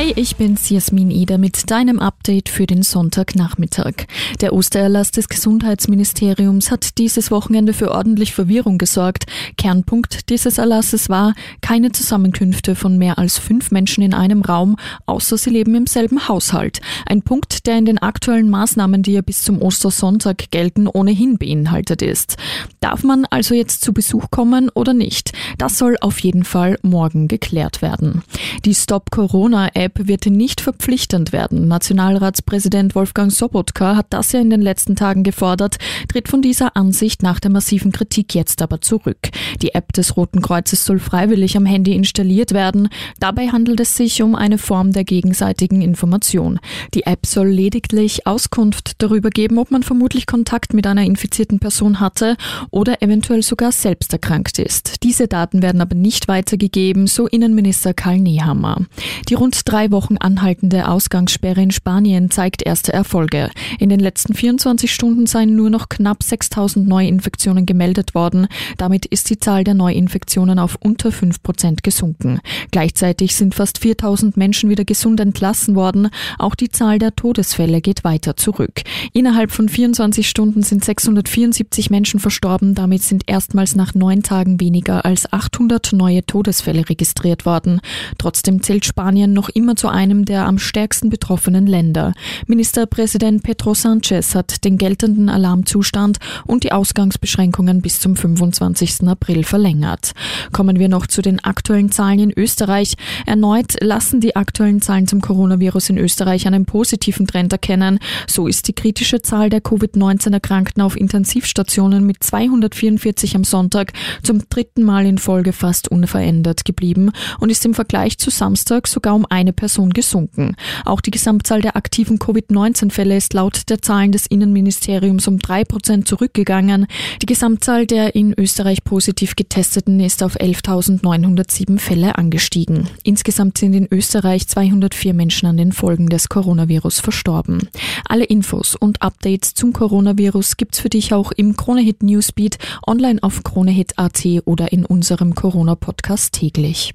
Hey, ich bin's Jasmin Eder mit deinem Update für den Sonntagnachmittag. Der Ostererlass des Gesundheitsministeriums hat dieses Wochenende für ordentlich Verwirrung gesorgt. Kernpunkt dieses Erlasses war keine Zusammenkünfte von mehr als fünf Menschen in einem Raum, außer sie leben im selben Haushalt. Ein Punkt, der in den aktuellen Maßnahmen, die ja bis zum Ostersonntag gelten, ohnehin beinhaltet ist. Darf man also jetzt zu Besuch kommen oder nicht? Das soll auf jeden Fall morgen geklärt werden. Die Stop Corona App wird nicht verpflichtend werden. Nationalratspräsident Wolfgang Sobotka hat das ja in den letzten Tagen gefordert, tritt von dieser Ansicht nach der massiven Kritik jetzt aber zurück. Die App des Roten Kreuzes soll freiwillig am Handy installiert werden. Dabei handelt es sich um eine Form der gegenseitigen Information. Die App soll lediglich Auskunft darüber geben, ob man vermutlich Kontakt mit einer infizierten Person hatte oder eventuell sogar selbst erkrankt ist. Diese Daten werden aber nicht weitergegeben, so Innenminister Karl Nehammer. Die rund drei Wochen anhaltende Ausgangssperre in Spanien zeigt erste Erfolge. In den letzten 24 Stunden seien nur noch knapp 6000 Neuinfektionen gemeldet worden. Damit ist die Zahl der Neuinfektionen auf unter 5 Prozent gesunken. Gleichzeitig sind fast 4000 Menschen wieder gesund entlassen worden. Auch die Zahl der Todesfälle geht weiter zurück. Innerhalb von 24 Stunden sind 674 Menschen verstorben. Damit sind erstmals nach neun Tagen weniger als 800 neue Todesfälle registriert worden. Trotzdem zählt Spanien noch immer zu einem der am stärksten betroffenen Länder. Ministerpräsident Pedro Sanchez hat den geltenden Alarmzustand und die Ausgangsbeschränkungen bis zum 25. April verlängert. Kommen wir noch zu den aktuellen Zahlen in Österreich. Erneut lassen die aktuellen Zahlen zum Coronavirus in Österreich einen positiven Trend erkennen. So ist die kritische Zahl der Covid-19-Erkrankten auf Intensivstationen mit 244 am Sonntag zum dritten Mal in Folge fast unverändert geblieben und ist im Vergleich zu Samstag sogar um eine Person gesunken. Auch die Gesamtzahl der aktiven Covid-19-Fälle ist laut der Zahlen des Innenministeriums um drei Prozent zurückgegangen. Die Gesamtzahl der in Österreich positiv getesteten ist auf 11.907 Fälle angestiegen. Insgesamt sind in Österreich 204 Menschen an den Folgen des Coronavirus verstorben. Alle Infos und Updates zum Coronavirus gibt's für dich auch im Kronehit Newsbeat, online auf kronehit.at oder in unserem Corona-Podcast täglich.